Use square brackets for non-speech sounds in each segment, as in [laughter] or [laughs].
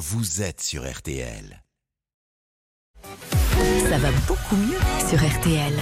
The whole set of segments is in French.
vous êtes sur RTL. Ça va beaucoup mieux sur RTL.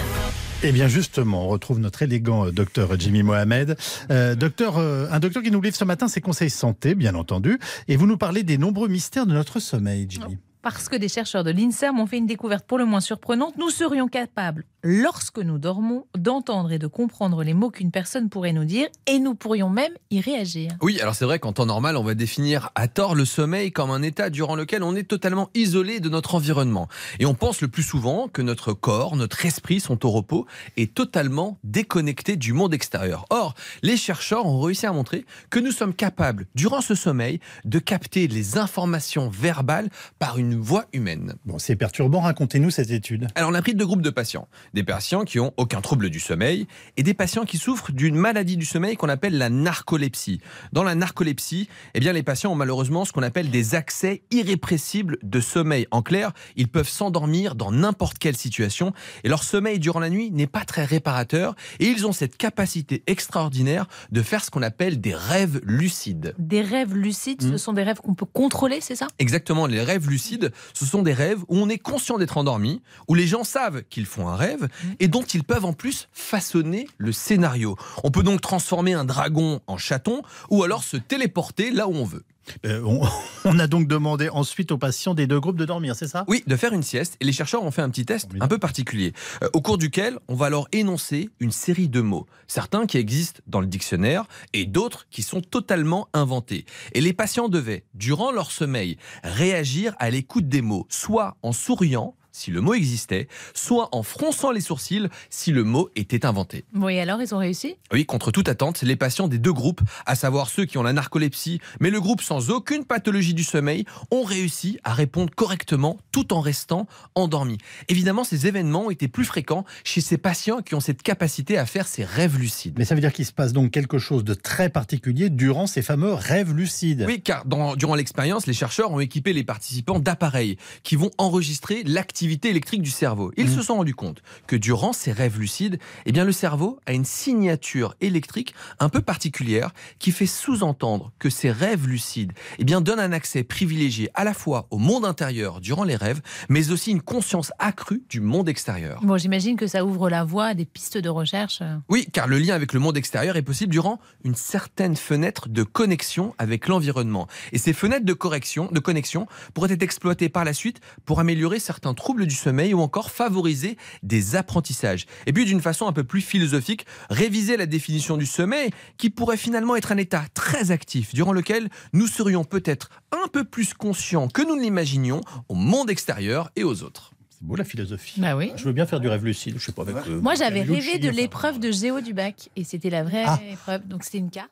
Eh bien justement, on retrouve notre élégant euh, docteur Jimmy Mohamed. Euh, docteur, euh, un docteur qui nous livre ce matin ses conseils santé, bien entendu. Et vous nous parlez des nombreux mystères de notre sommeil, Jimmy. Parce que des chercheurs de l'INSERM ont fait une découverte pour le moins surprenante, nous serions capables, lorsque nous dormons, d'entendre et de comprendre les mots qu'une personne pourrait nous dire, et nous pourrions même y réagir. Oui, alors c'est vrai qu'en temps normal, on va définir à tort le sommeil comme un état durant lequel on est totalement isolé de notre environnement. Et on pense le plus souvent que notre corps, notre esprit sont au repos et totalement déconnectés du monde extérieur. Or, les chercheurs ont réussi à montrer que nous sommes capables, durant ce sommeil, de capter les informations verbales par une voix humaine. Bon, c'est perturbant, racontez-nous cette étude. Alors on a pris deux groupes de patients. Des patients qui ont aucun trouble du sommeil et des patients qui souffrent d'une maladie du sommeil qu'on appelle la narcolepsie. Dans la narcolepsie, eh bien les patients ont malheureusement ce qu'on appelle des accès irrépressibles de sommeil. En clair, ils peuvent s'endormir dans n'importe quelle situation et leur sommeil durant la nuit n'est pas très réparateur et ils ont cette capacité extraordinaire de faire ce qu'on appelle des rêves lucides. Des rêves lucides, ce sont des rêves qu'on peut contrôler, c'est ça? Exactement, les rêves lucides, ce sont des rêves où on est conscient d'être endormi, où les gens savent qu'ils font un rêve et dont ils peuvent en plus façonner le scénario. On peut donc transformer un dragon en chaton ou alors se téléporter là où on veut. Euh, on, [laughs] on a donc demandé ensuite aux patients des deux groupes de dormir, c'est ça? Oui, de faire une sieste. Et les chercheurs ont fait un petit test un peu particulier, euh, au cours duquel on va alors énoncer une série de mots, certains qui existent dans le dictionnaire et d'autres qui sont totalement inventés. Et les patients devaient, durant leur sommeil, réagir à l'écoute des mots, soit en souriant, si le mot existait, soit en fronçant les sourcils si le mot était inventé. Oui, alors ils ont réussi? Oui, contre toute attente, les patients des deux groupes, à savoir ceux qui ont la narcolepsie, mais le groupe sans aucune pathologie du sommeil, ont réussi à répondre correctement tout en restant endormis. Évidemment, ces événements ont été plus fréquents chez ces patients qui ont cette capacité à faire ces rêves lucides. Mais ça veut dire qu'il se passe donc quelque chose de très particulier durant ces fameux rêves lucides. Oui, car dans- durant l'expérience, les chercheurs ont équipé les participants d'appareils qui vont enregistrer l'activité électrique du cerveau. Ils se sont rendus compte que durant ces rêves lucides, eh bien, le cerveau a une signature électrique un peu particulière qui fait sous-entendre que ces rêves lucides eh bien, donnent un accès privilégié à la fois au monde intérieur durant les rêves, mais aussi une conscience accrue du monde extérieur. Bon, j'imagine que ça ouvre la voie à des pistes de recherche. Oui, car le lien avec le monde extérieur est possible durant une certaine fenêtre de connexion avec l'environnement. Et ces fenêtres de correction, de connexion pourraient être exploitées par la suite pour améliorer certains troubles du sommeil ou encore favoriser des apprentissages. Et puis d'une façon un peu plus philosophique, réviser la définition du sommeil qui pourrait finalement être un état très actif durant lequel nous serions peut-être un peu plus conscients que nous ne l'imaginions au monde extérieur et aux autres. C'est beau la philosophie. Bah oui. Je veux bien faire du rêve lucide, je sais pas avec. euh, Moi, j'avais rêvé de l'épreuve de géo du bac. Et c'était la vraie Ah. épreuve. Donc, c'était une carte.